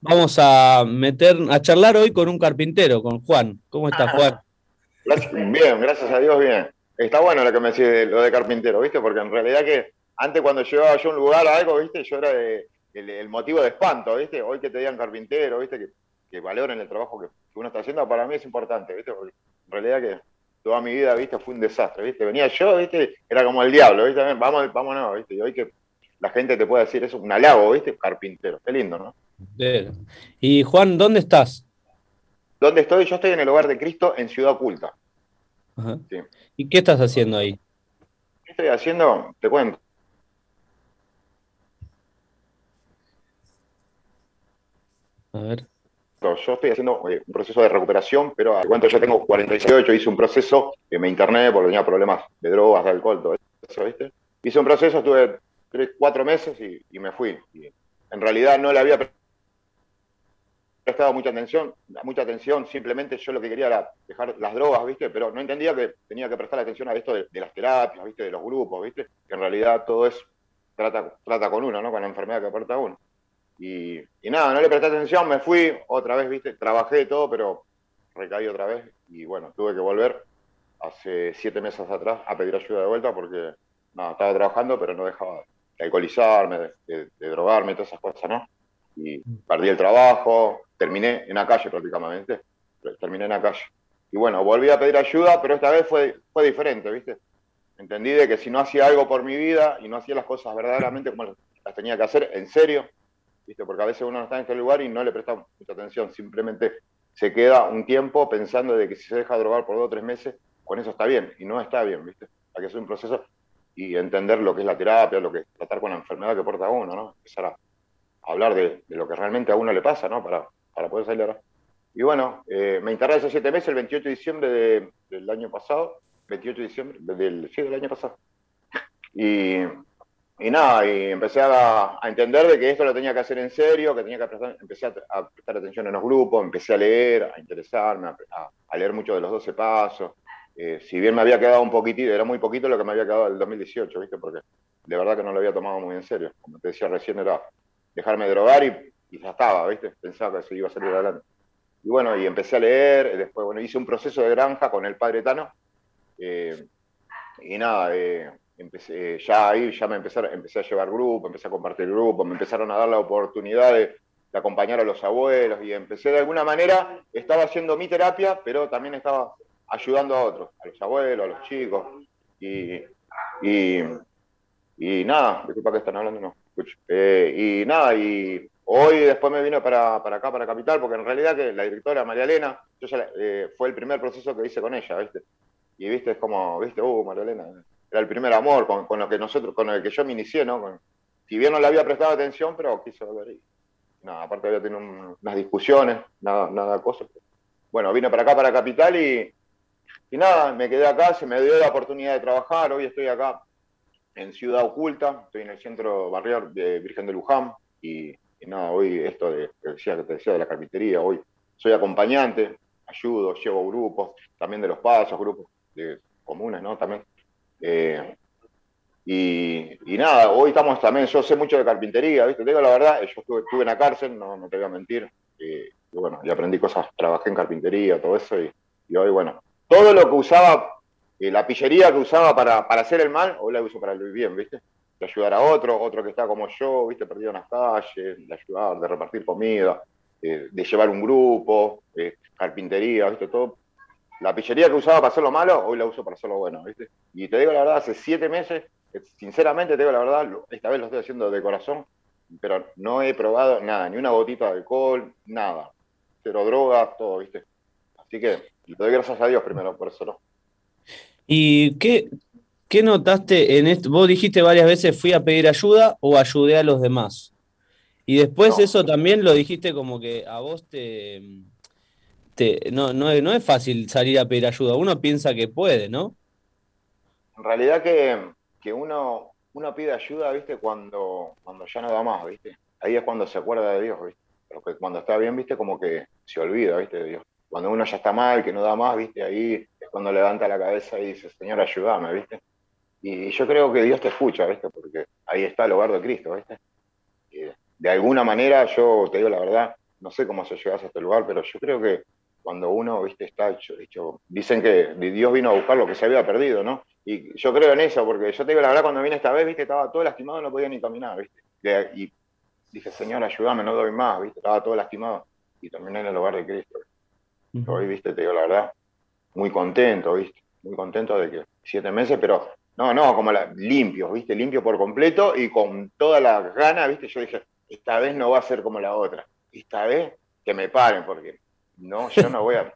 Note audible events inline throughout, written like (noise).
Vamos a meter, a charlar hoy con un carpintero, con Juan. ¿Cómo estás, Juan? Bien, gracias a Dios, bien. Está bueno lo que me decís lo de carpintero, ¿viste? Porque en realidad que antes cuando llegaba yo a un lugar a algo, ¿viste? Yo era el, motivo de espanto, ¿viste? Hoy que te digan carpintero, ¿viste? Que, que valoren el trabajo que, uno está haciendo, para mí es importante, ¿viste? Porque en realidad que toda mi vida, ¿viste? Fue un desastre, ¿viste? Venía yo, ¿viste? Era como el diablo, ¿viste? Vamos, vámonos, ¿viste? Y hoy que la gente te puede decir eso, un halago, ¿viste? Carpintero, qué lindo, ¿no? Y Juan, ¿dónde estás? ¿Dónde estoy? Yo estoy en el hogar de Cristo en Ciudad Oculta. ¿Y qué estás haciendo ahí? ¿Qué estoy haciendo? Te cuento. A ver. Yo estoy haciendo eh, un proceso de recuperación, pero a cuento yo tengo 48, hice un proceso, que me interné porque tenía problemas de drogas, de alcohol, todo eso, ¿viste? Hice un proceso, estuve tres, cuatro meses y, me fui. en realidad no le había prestado mucha atención, mucha atención, simplemente yo lo que quería era dejar las drogas, ¿viste? Pero no entendía que tenía que prestar atención a esto de, las terapias, ¿viste? De los grupos, ¿viste? Que en realidad todo es, trata, trata con uno, ¿no? Con la enfermedad que aporta uno. Y, nada, no le presté atención, me fui otra vez, ¿viste? Trabajé todo, pero recaí otra vez y bueno, tuve que volver hace siete meses atrás a pedir ayuda de vuelta porque, nada, estaba trabajando, pero no dejaba de alcoholizarme, de, de drogarme, todas esas cosas, ¿no? Y perdí el trabajo, terminé en la calle prácticamente, terminé en la calle. Y bueno, volví a pedir ayuda, pero esta vez fue, fue diferente, ¿viste? Entendí de que si no hacía algo por mi vida y no hacía las cosas verdaderamente como las tenía que hacer, en serio, ¿viste? Porque a veces uno no está en este lugar y no le presta mucha atención, simplemente se queda un tiempo pensando de que si se deja drogar por dos o tres meses, con eso está bien, y no está bien, ¿viste? Hay que hacer un proceso y entender lo que es la terapia, lo que es tratar con la enfermedad que porta uno, ¿no? Empezar a hablar de, lo que realmente a uno le pasa, ¿no? Para, para poder salir. Y bueno, eh, me interné hace siete meses, el 28 de diciembre del año pasado, 28 de diciembre, del, sí, del año pasado. Y, y nada, y empecé a, a, entender de que esto lo tenía que hacer en serio, que tenía que prestar, empecé a, prestar atención en los grupos, empecé a leer, a interesarme, a, a leer mucho de los 12 pasos. Eh, si bien me había quedado un poquitito, era muy poquito lo que me había quedado del 2018, ¿viste? Porque de verdad que no lo había tomado muy en serio. Como te decía recién, era dejarme drogar y ya estaba, ¿viste? Pensaba que se iba a salir adelante. Y bueno, y empecé a leer, después, bueno, hice un proceso de granja con el padre Tano, eh, y nada, eh, empecé, ya ahí ya me empecé, empecé a llevar grupo, empecé a compartir grupo, me empezaron a dar la oportunidad de, acompañar a los abuelos, y empecé de alguna manera, estaba haciendo mi terapia, pero también estaba ayudando a otros, a los abuelos, a los chicos, y, y, y nada, disculpa que están hablando, no. Eh, y nada, y Hoy después me vino para, para, acá, para Capital, porque en realidad que la directora María Elena, yo ya, eh, fue el primer proceso que hice con ella, ¿viste? Y viste, es como, viste, uh, María Elena, era el primer amor con, con, lo que nosotros, con el que yo me inicié, ¿no? si bien no le había prestado atención, pero quiso volver y nada, aparte había tenido unas discusiones, nada, nada cosa. Bueno, vine para acá, para Capital y, y nada, me quedé acá, se me dio la oportunidad de trabajar, hoy estoy acá en Ciudad Oculta, estoy en el centro barrial de Virgen de Luján y y no, hoy esto de, que decía, que te decía de la carpintería, hoy soy acompañante, ayudo, llevo grupos, también de los pasos, grupos de comunes, ¿no? También. Eh, y, nada, hoy estamos también, yo sé mucho de carpintería, ¿viste? Te digo la verdad, yo estuve, en la cárcel, no, no te voy a mentir, y, bueno, y aprendí cosas, trabajé en carpintería, todo eso, y, hoy, bueno, todo lo que usaba, eh, la pillería que usaba para, para hacer el mal, hoy la uso para el bien, ¿viste? de ayudar a otro, otro que está como yo, viste, perdido en las calles, de ayudar, de repartir comida, eh, de llevar un grupo, eh, carpintería, viste, todo. La pillería que usaba para hacer lo malo, hoy la uso para hacer lo bueno, viste. Y te digo la verdad, hace siete meses, sinceramente te digo la verdad, esta vez lo estoy haciendo de corazón, pero no he probado nada, ni una gotita de alcohol, nada. Cero drogas, todo, viste. Así que le doy gracias a Dios primero por eso, ¿no? ¿Y qué, ¿Qué notaste en esto? Vos dijiste varias veces fui a pedir ayuda o ayudé a los demás. Y después eso también lo dijiste como que a vos te, no, no, es fácil salir a pedir ayuda. Uno piensa que puede, ¿no? En realidad que, uno, uno pide ayuda, ¿viste? Cuando, cuando ya no da más, ¿viste? Ahí es cuando se acuerda de Dios, ¿viste? Porque cuando está bien, ¿viste? Como que se olvida, ¿viste? De Dios. Cuando uno ya está mal, que no da más, ¿viste? Ahí es cuando levanta la cabeza y dice, Señor, ayúdame, ¿viste? Y yo creo que Dios te escucha, ¿viste? Porque ahí está el hogar de Cristo, ¿viste? de alguna manera, yo te digo la verdad, no sé cómo se llegas a este lugar, pero yo creo que cuando uno, viste, está hecho, hecho, dicen que Dios vino a buscar lo que se había perdido, ¿no? Y yo creo en eso, porque yo te digo la verdad, cuando vine esta vez, viste, estaba todo lastimado, no podía ni caminar, viste. Y dije, Señor, ayúdame, no doy más, viste, estaba todo lastimado. Y terminé en el hogar de Cristo. Hoy, viste, te digo la verdad, muy contento, viste, muy contento de que siete meses, pero no, no, como la, limpio, viste, limpio por completo y con toda la gana, viste, yo dije, esta vez no va a ser como la otra, esta vez que me paren, porque no, yo no voy a,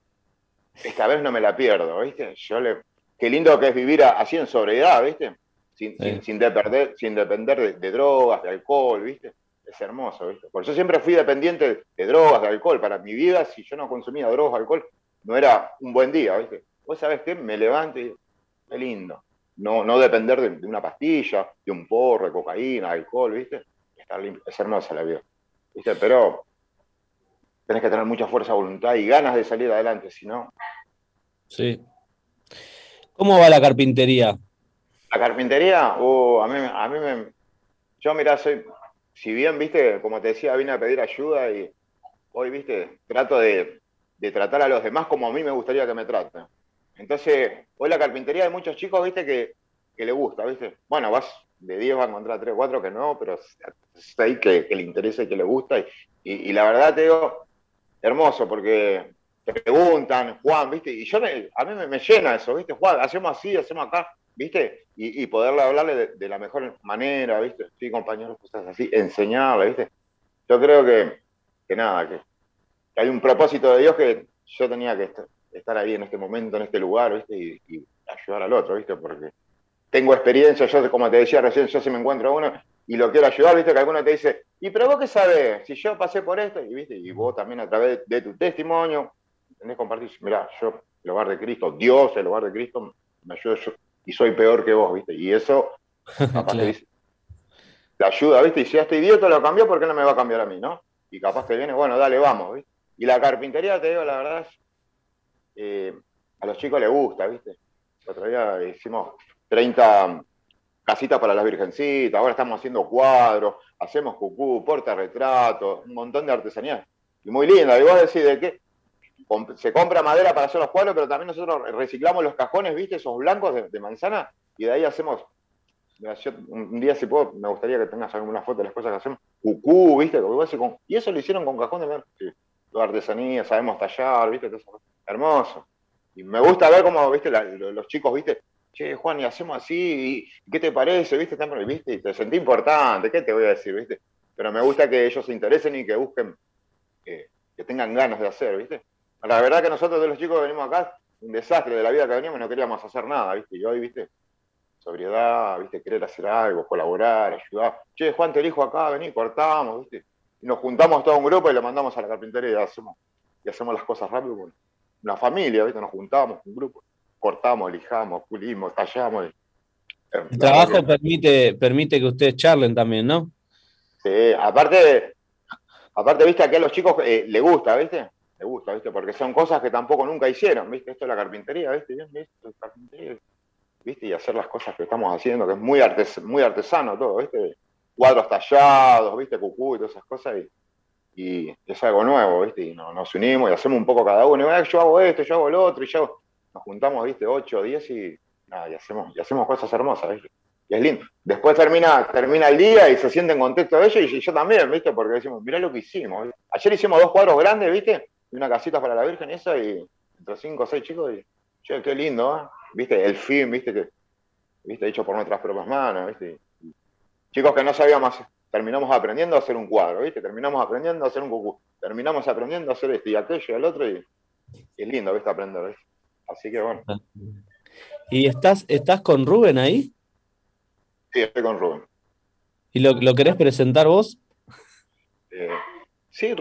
(laughs) esta vez no me la pierdo, viste, yo le, qué lindo que es vivir así en sobriedad, viste, sin, sin, depender, sin depender de, drogas, de alcohol, viste, es hermoso, viste, por eso siempre fui dependiente de, drogas, de alcohol, para mi vida, si yo no consumía drogas, alcohol, no era un buen día, viste, vos sabés qué, me levanto y qué lindo, no, no depender de, una pastilla, de un porro, de cocaína, alcohol, ¿viste? es hermosa la vida, ¿viste? Pero tenés que tener mucha fuerza voluntad y ganas de salir adelante, si no... Sí. ¿Cómo va la carpintería? La carpintería, uh, a mí, a mí me... Yo, mirá, soy... Si bien, viste, como te decía, vine a pedir ayuda y hoy, viste, trato de, de tratar a los demás como a mí me gustaría que me traten. Entonces, hoy la carpintería hay muchos chicos, viste, que, que le gusta, viste. Bueno, vas de 10 vas a encontrar 3 o 4 que no, pero es ahí que, le interesa y que le gusta. Y, y, la verdad te digo, hermoso, porque te preguntan, Juan, viste, y yo a mí me, llena eso, viste, Juan, hacemos así, hacemos acá, viste, y, poderle hablarle de, la mejor manera, viste, sí, compañeros, cosas así, enseñarle, viste. Yo creo que, que nada, que, que hay un propósito de Dios que yo tenía que estar ahí en este momento, en este lugar, ¿viste? Y, ayudar al otro, ¿viste? Porque tengo experiencia, yo como te decía recién, yo si me encuentro a uno y lo quiero ayudar, ¿viste? Que alguno te dice, ¿y pero vos qué sabés? Si yo pasé por esto, y ¿viste? Y vos también a través de tu testimonio, tenés compartir, mirá, yo, el hogar de Cristo, Dios, el hogar de Cristo, me ayuda yo, y soy peor que vos, ¿viste? Y eso, (laughs) capaz te dice, te ayuda, ¿viste? Y si a este idiota lo cambió, ¿por qué no me va a cambiar a mí, no? Y capaz te viene, bueno, dale, vamos, ¿viste? Y la carpintería, te digo, la verdad, eh, a los chicos les gusta, ¿viste? El otro día hicimos 30 casitas para las virgencitas, ahora estamos haciendo cuadros, hacemos cucú, retratos, un montón de artesanías. Y muy linda, y vos decís de qué se compra madera para hacer los cuadros, pero también nosotros reciclamos los cajones, ¿viste? Esos blancos de, manzana, y de ahí hacemos, un día si puedo, me gustaría que tengas alguna foto de las cosas que hacemos, cucú, ¿viste? Y eso lo hicieron con cajón de sí. artesanía, sabemos tallar, ¿viste? hermoso. Y me gusta ver cómo, viste, los chicos, viste, che, Juan, y hacemos así, ¿qué te parece? ¿Viste? ¿Viste? Y te sentí importante, ¿qué te voy a decir? ¿Viste? Pero me gusta que ellos se interesen y que busquen, que tengan ganas de hacer, ¿viste? La verdad que nosotros de los chicos que venimos acá, un desastre de la vida que veníamos, no queríamos hacer nada, ¿viste? Y hoy, ¿viste? Sobriedad, ¿viste? Querer hacer algo, colaborar, ayudar. Che, Juan, te elijo acá, vení, cortamos, ¿viste? Y nos juntamos todo un grupo y lo mandamos a la carpintería y hacemos, y hacemos las cosas rápido una familia, ¿viste? nos juntábamos, un grupo, cortamos, lijamos, pulimos, tallamos. El trabajo permite, permite que ustedes charlen también, ¿no? Sí, aparte, aparte, viste, aquí a los chicos eh, les gusta, ¿viste? Les gusta, ¿viste? Porque son cosas que tampoco nunca hicieron, ¿viste? Esto es la carpintería, ¿viste? ¿viste? Y hacer las cosas que estamos haciendo, que es muy, muy artesano todo, ¿viste? Cuadros tallados, ¿viste? Cucú y todas esas cosas. Y, y es algo nuevo, ¿viste? Y nos unimos y hacemos un poco cada uno. Y, yo hago esto, yo hago lo otro, y yo nos juntamos, ¿viste? 8 o 10 y, nada, y, hacemos, y hacemos cosas hermosas, ¿viste? Y es lindo. Después termina, termina el día y se siente en contexto de ellos y, yo también, ¿viste? Porque decimos, mirá lo que hicimos. Ayer hicimos dos cuadros grandes, ¿viste? Y una casita para la Virgen y esa, y entre 5 o 6 chicos, y, che, qué lindo, ¿eh? ¿Viste? El film, ¿viste? Que, ¿viste? Hecho por nuestras propias manos, ¿viste? chicos que no sabíamos terminamos aprendiendo a hacer un cuadro, ¿viste? Terminamos aprendiendo a hacer un cucú, terminamos aprendiendo a hacer esto y aquello y al otro, y, es lindo, ¿viste? Aprender, ¿viste? Así que bueno. ¿Y estás, estás con Rubén ahí? Sí, estoy con Rubén. ¿Y lo, lo querés presentar vos? Eh, sí,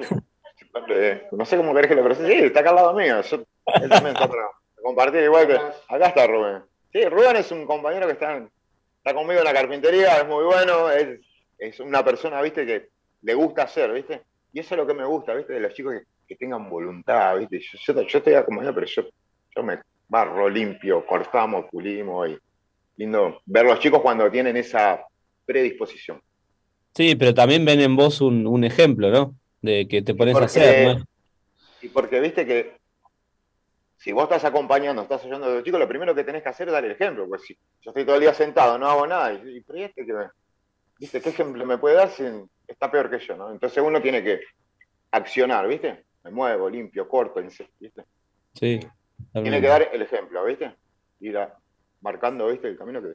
no sé cómo querés que lo presente. Sí, está acá al lado mío. él también está para compartir igual que. Acá está Rubén. Sí, Rubén es un compañero que está, está conmigo en la carpintería, es muy bueno, es es una persona, viste, que le gusta hacer, viste. Y eso es lo que me gusta, viste, de los chicos que, tengan voluntad, viste. Yo, yo, estoy acompañado, pero yo, yo me barro limpio, cortamos, pulimos y lindo ver los chicos cuando tienen esa predisposición. Sí, pero también ven en vos un, ejemplo, ¿no? De que te pones a hacer, ¿no? Y porque viste que si vos estás acompañando, estás ayudando a los chicos, lo primero que tenés que hacer es dar el ejemplo. Pues si yo estoy todo el día sentado, no hago nada, y, y este que me, ¿viste? ¿Qué ejemplo me puede dar si está peor que yo, ¿no? Entonces uno tiene que accionar, ¿viste? Me muevo, limpio, corto, ¿viste? Sí. Tiene que dar el ejemplo, ¿viste? Ir marcando, ¿viste? El camino que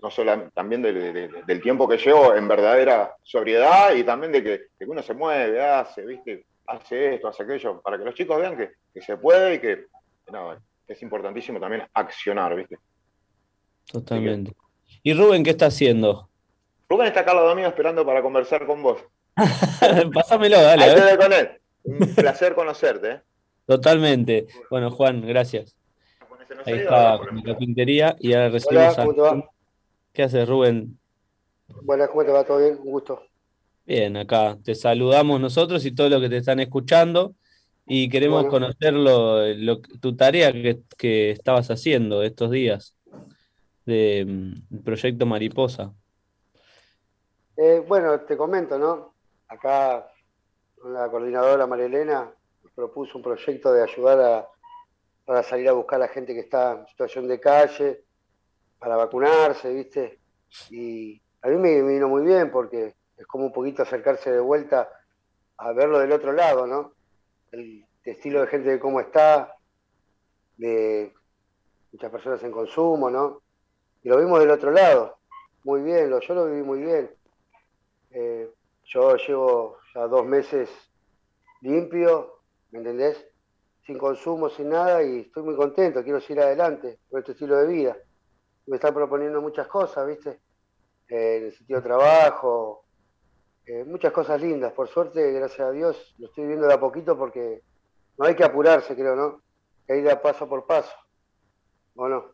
no solo también del tiempo que llevo en verdadera sobriedad y también de que, uno se mueve, hace, ¿viste? Hace esto, hace aquello, para que los chicos vean que, se puede y que, es importantísimo también accionar, ¿viste? Totalmente. ¿Y Rubén qué está haciendo? Rubén está acá al lado mío esperando para conversar con vos. (laughs) Pásamelo, dale. Ahí te con él. Un placer conocerte. ¿eh? Totalmente. Bueno, Juan, gracias. Ahí está con la pintería y ahora recibimos a... ¿Qué haces, Rubén? Buenas, ¿cómo te va? ¿Todo bien? Un gusto. Bien, acá te saludamos nosotros y todos los que te están escuchando y queremos conocer tu tarea que, estabas haciendo estos días del mm, proyecto Mariposa. Eh, bueno, te comento, ¿no? Acá la coordinadora María Elena propuso un proyecto de ayudar a, para salir a buscar a la gente que está en situación de calle, para vacunarse, ¿viste? Y a mí me, vino muy bien porque es como un poquito acercarse de vuelta a verlo del otro lado, ¿no? El, estilo de gente de cómo está, de muchas personas en consumo, ¿no? Y lo vimos del otro lado, muy bien, yo lo viví muy bien. Eh, yo llevo ya dos meses limpio, ¿me entendés? Sin consumo, sin nada, y estoy muy contento, quiero seguir adelante con este estilo de vida. Me están proponiendo muchas cosas, ¿viste? Eh, en el sentido de trabajo, eh, muchas cosas lindas. Por suerte, gracias a Dios, lo estoy viendo de a poquito porque no hay que apurarse, creo, ¿no? Hay que ir a paso por paso. ¿O no?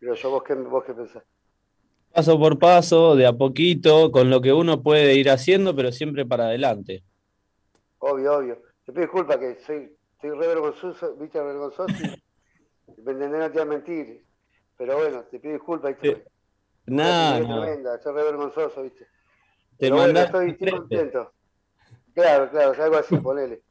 Pero yo, ¿vos qué, vos qué pensás? paso por paso, de a poquito, con lo que uno puede ir haciendo, pero siempre para adelante. Obvio, obvio. Te pido disculpas que soy, soy re vergonzoso, viste, vergonzoso y (laughs) me no te voy a mentir. Pero bueno, te pido disculpas. ¿viste? Nada, no. tremenda, soy re vergonzoso, viste. Te pero bueno, estoy, contento. Claro, claro, algo así, ponele.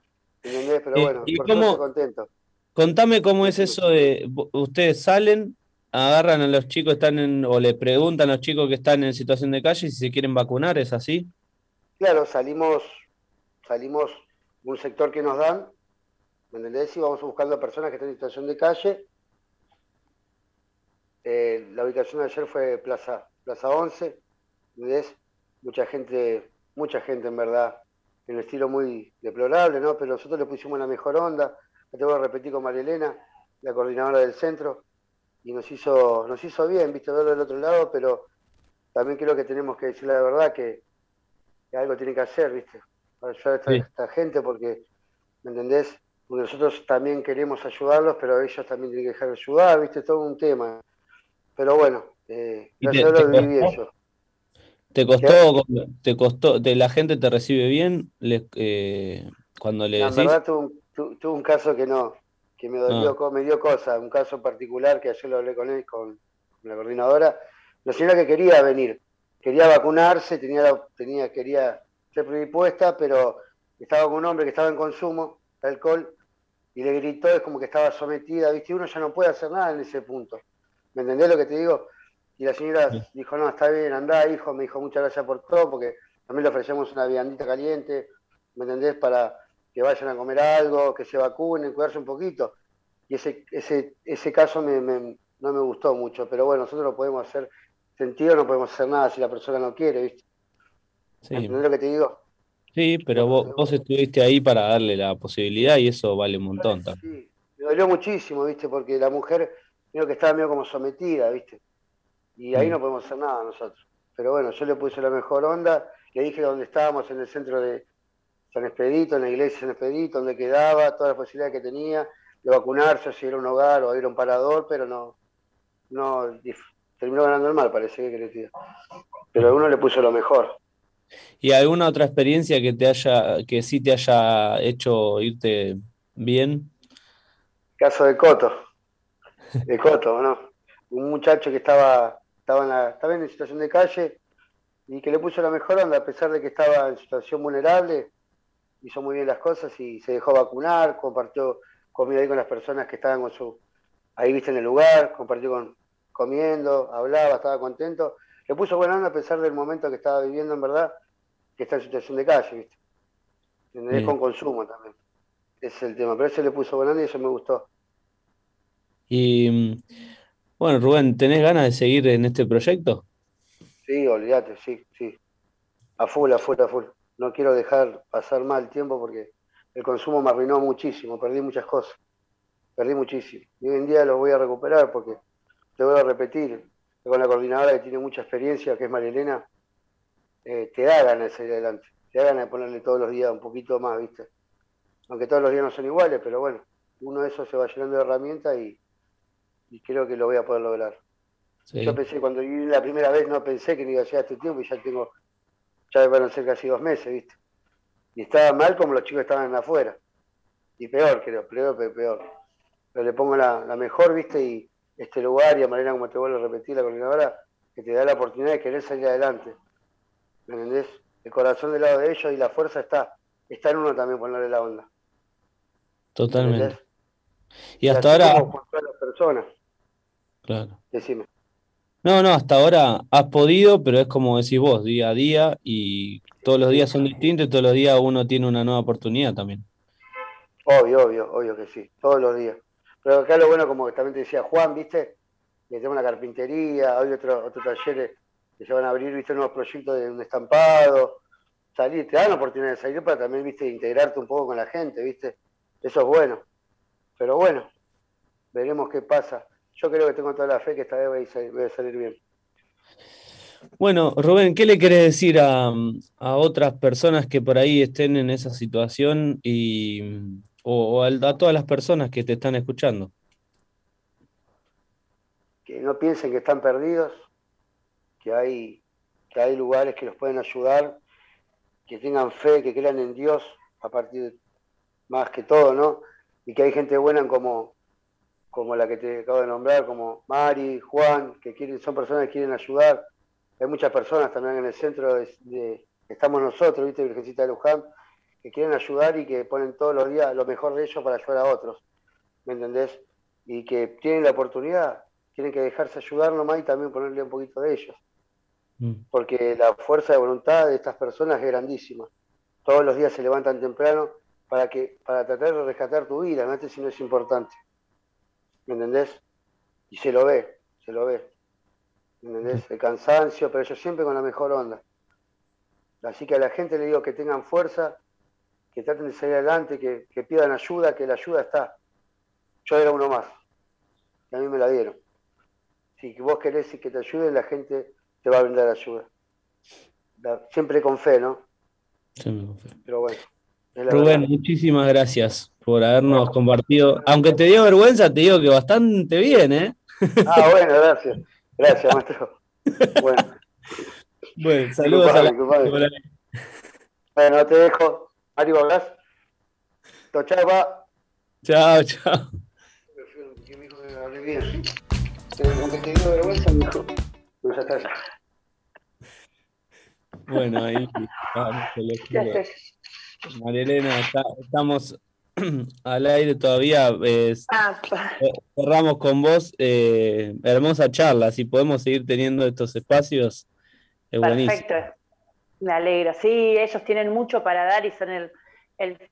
¿Entendés? Pero bueno, ¿Y por cómo, contento. Contame cómo es eso de, ustedes salen agarran a los chicos están en, o le preguntan a los chicos que están en situación de calle si se quieren vacunar, ¿es así? Claro, salimos, salimos un sector que nos dan, ¿me entendés? Y vamos buscando a personas que están en situación de calle. Eh, la ubicación de ayer fue Plaza, Plaza 11, ¿entendés? Mucha gente, mucha gente en verdad, en un estilo muy deplorable, ¿no? Pero nosotros le pusimos la mejor onda, te voy a repetir con María Elena, la coordinadora del centro, y nos hizo, nos hizo bien, viste, verlo del otro lado, pero también creo que tenemos que decir la verdad que, algo tiene que hacer, viste, para ayudar a esta, gente, porque, ¿me entendés? Porque nosotros también queremos ayudarlos, pero ellos también tienen que dejar de ayudar, viste, todo un tema. Pero bueno, eh, gracias a Dios viví eso. ¿Te costó, te costó, de la gente te recibe bien eh, cuando le decís? La verdad tuve un caso que no, que me dolió, ah. me dio cosa, un caso particular que ayer lo hablé con él, con, la coordinadora, la señora que quería venir, quería vacunarse, tenía, tenía, quería ser predispuesta, pero estaba con un hombre que estaba en consumo de alcohol y le gritó, es como que estaba sometida, ¿viste? Uno ya no puede hacer nada en ese punto. ¿Me entendés lo que te digo? Y la señora dijo, no, está bien, andá, hijo, me dijo, muchas gracias por todo, porque también le ofrecemos una viandita caliente, ¿me entendés? Para que vayan a comer algo, que se vacunen, cuidarse un poquito. Y ese, ese, ese caso me, no me gustó mucho, pero bueno, nosotros no podemos hacer sentido, no podemos hacer nada si la persona no quiere, ¿viste? Sí. ¿Entendés lo que te digo? Sí, pero vos, vos estuviste ahí para darle la posibilidad y eso vale un montón. Sí, me dolió muchísimo, ¿viste? Porque la mujer, creo que estaba medio como sometida, ¿viste? Y ahí mm. no podemos hacer nada nosotros. Pero bueno, yo le puse la mejor onda, le dije dónde estábamos, en el centro de, San Expedito, en la iglesia de San Expedito, donde quedaba, todas las posibilidades que tenía de vacunarse, si era un hogar o ir a un parador, pero no, no terminó ganando el mal, parece que decir. Pero uno le puso lo mejor. ¿Y alguna otra experiencia que te haya, que sí te haya hecho irte bien? Caso de Coto, de Coto, ¿no? Un muchacho que estaba, estaba, en, la, estaba en situación de calle, y que le puso la mejor onda, a pesar de que estaba en situación vulnerable, hizo muy bien las cosas y se dejó vacunar, compartió comida ahí con las personas que estaban con su, ahí viste en el lugar, compartió con, comiendo, hablaba, estaba contento. Le puso buena onda a pesar del momento que estaba viviendo, en verdad, que está en situación de calle, ¿viste? Con consumo también. Ese es el tema. Pero ese le puso buena onda y eso me gustó. Y bueno, Rubén, ¿tenés ganas de seguir en este proyecto? Sí, olvídate, sí, sí. A full, a full, a full. No quiero dejar pasar mal tiempo porque el consumo me arruinó muchísimo, perdí muchas cosas. Perdí muchísimo. Y hoy en día lo voy a recuperar porque te voy a repetir, con la coordinadora que tiene mucha experiencia, que es María Elena, eh, te da ganas de salir adelante, te da ganas de ponerle todos los días un poquito más, ¿viste? Aunque todos los días no son iguales, pero bueno, uno de esos se va llenando de herramientas y, creo que lo voy a poder lograr. Yo pensé, cuando viví la primera vez, no pensé que no iba a llegar este tiempo y ya tengo, ya van a ser casi dos meses, ¿viste? Y estaba mal como los chicos estaban afuera. Y peor, creo, peor, peor. Pero le pongo la, la mejor, ¿viste? Y, este lugar y a manera como te vuelvo a repetir la coordinadora, que te da la oportunidad de querer salir adelante. ¿Me entendés? El corazón del lado de ellos y la fuerza está, está en uno también ponerle la onda. Totalmente. Y hasta ahora. las personas. Claro. Decime. No, no, hasta ahora has podido, pero es como decís vos, día a día, y todos los días son distintos y todos los días uno tiene una nueva oportunidad también. Obvio, obvio, obvio que sí, todos los días. Pero acá lo bueno, como también te decía Juan, ¿viste? Que tenemos una carpintería, hay otros otro talleres que se van a abrir, ¿viste? Nuevos proyectos de un estampado. Salir, te dan la oportunidad de salir para también, ¿viste? Integrarte un poco con la gente, ¿viste? Eso es bueno. Pero bueno, veremos qué pasa. Yo creo que tengo toda la fe que esta vez va a salir bien. Bueno, Rubén, ¿qué le querés decir a, a, otras personas que por ahí estén en esa situación y, o, a todas las personas que te están escuchando? Que no piensen que están perdidos, que hay, que hay lugares que los pueden ayudar, que tengan fe, que crean en Dios a partir más que todo, ¿no? Y que hay gente buena como, como la que te acabo de nombrar, como Mari, Juan, que quieren, son personas que quieren ayudar. Hay muchas personas también en el centro de, estamos nosotros, ¿viste? Virgencita de Luján, que quieren ayudar y que ponen todos los días lo mejor de ellos para ayudar a otros, ¿me entendés? Y que tienen la oportunidad, tienen que dejarse ayudar nomás y también ponerle un poquito de ellos. Mm. Porque la fuerza de voluntad de estas personas es grandísima. Todos los días se levantan temprano para que para tratar de rescatar tu vida, no sé si no es importante. ¿Me entendés? Y se lo ve, se lo ve. ¿Me entendés? El cansancio, pero yo siempre con la mejor onda. Así que a la gente le digo que tengan fuerza, que traten de salir adelante, que, pidan ayuda, que la ayuda está. Yo era uno más, y a mí me la dieron. Si vos querés que te ayuden, la gente te va a brindar ayuda. siempre con fe, ¿no? Siempre con fe. Pero bueno. Rubén, muchísimas gracias por habernos compartido. Aunque te dio vergüenza, te digo que bastante bien, ¿eh? Ah, bueno, gracias. Gracias, maestro. (laughs) Bueno. Bueno, saludos a la... Bueno, te dejo. Mario. Chao, va. Chao, chao. Bueno, ahí vamos, María Elena, estamos (clears throat) al aire todavía. Cerramos con vos. Eh, hermosa charla. Si podemos seguir teniendo estos espacios, es Perfecto. Me alegro. Sí, ellos tienen mucho para dar y son el,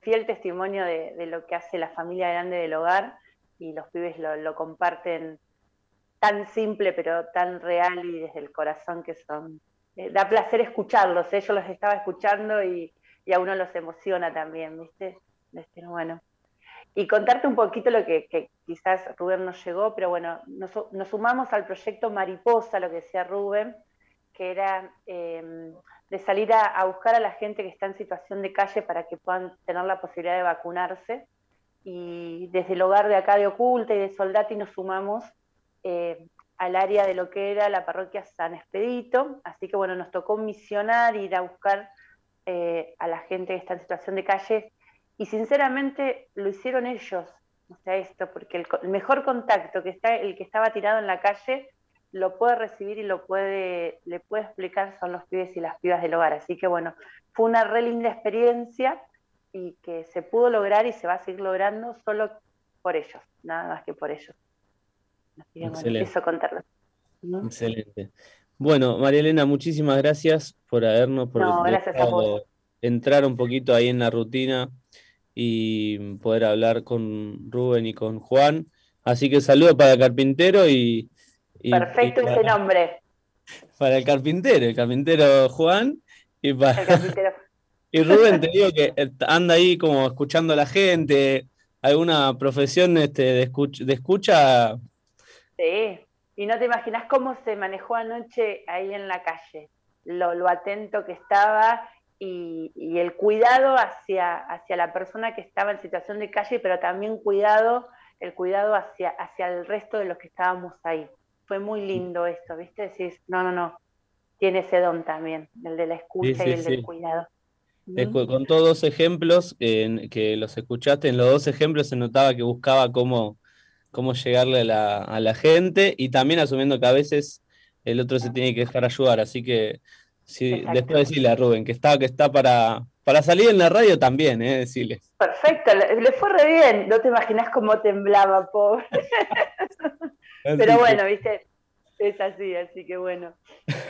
fiel testimonio de, lo que hace la familia grande del hogar y los pibes lo, comparten tan simple pero tan real y desde el corazón que son. Eh, da placer escucharlos, ¿eh? yo los estaba escuchando y, a uno los emociona también, ¿viste? Este, bueno. Y contarte un poquito lo que, quizás Rubén nos llegó, pero bueno, nos, nos, sumamos al proyecto Mariposa, lo que decía Rubén, que era em, de salir a, buscar a la gente que está en situación de calle para que puedan tener la posibilidad de vacunarse. Y desde el hogar de acá de Oculta y de Soldati nos sumamos eh, al área de lo que era la parroquia San Expedito. Así que bueno, nos tocó misionar, ir a buscar eh, a la gente que está en situación de calle. Y sinceramente lo hicieron ellos, o sea, esto, porque el, mejor contacto que está, el que estaba tirado en la calle, lo puede recibir y lo puede, le puede explicar son los pibes y las pibas del hogar. Así que bueno, fue una re linda experiencia y que se pudo lograr y se va a seguir logrando solo por ellos, nada más que por ellos. Así que bueno, eso contarlo. Excelente. Bueno, María Elena, muchísimas gracias por habernos por entrar un poquito ahí en la rutina y poder hablar con Rubén y con Juan. Así que saludo para el carpintero y... Perfecto ese nombre. (laughs) Para el carpintero, el carpintero Juan y para... (laughs) Y Rubén, te digo que anda ahí como escuchando a la gente, alguna profesión este, de, escucha, de escucha. Sí, y no te imaginas cómo se manejó anoche ahí en la calle, lo, atento que estaba y, el cuidado hacia, hacia la persona que estaba en situación de calle, pero también cuidado, el cuidado hacia, hacia el resto de los que estábamos ahí. Fue muy lindo esto, ¿viste? Decís, no, no, no, tiene ese don también, el de la escucha y el del cuidado. Con todos dos ejemplos que los escuchaste, en los dos ejemplos se notaba que buscaba cómo, cómo llegarle a la, gente y también asumiendo que a veces el otro se tiene que dejar ayudar. Así que sí, después decirle a Rubén que está, que está para, para salir en la radio también, ¿eh? decirle. Perfecto, le, fue re bien. No te imaginas cómo temblaba, pobre. Pero bueno, viste, es así, así que bueno.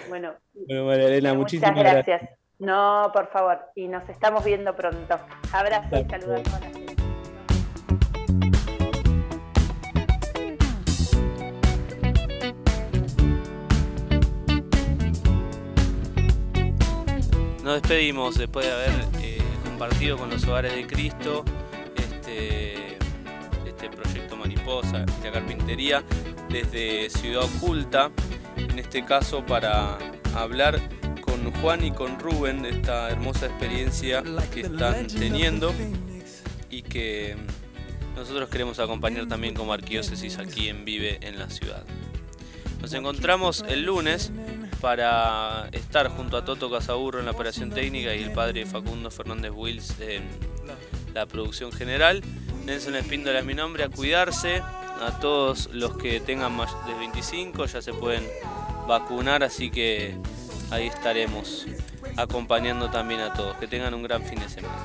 Bueno, bueno María Elena, muchísimas gracias. No, por favor, y nos estamos viendo pronto. Abrazo y saludos a la gente. Nos despedimos después de haber eh, compartido con los hogares de Cristo este, este proyecto Mariposa, la carpintería, desde Ciudad Oculta, en este caso para hablar con Juan y con Rubén de esta hermosa experiencia que están teniendo y que nosotros queremos acompañar también como arquidiócesis aquí en Vive en la ciudad. Nos encontramos el lunes para estar junto a Toto Casaburro en la operación técnica y el padre Facundo Fernández Wills en la producción general. Nelson Espíndola es mi nombre, a cuidarse, a todos los que tengan más de 25 ya se pueden vacunar, así que ahí estaremos acompañando también a todos. Que tengan un gran fin de semana.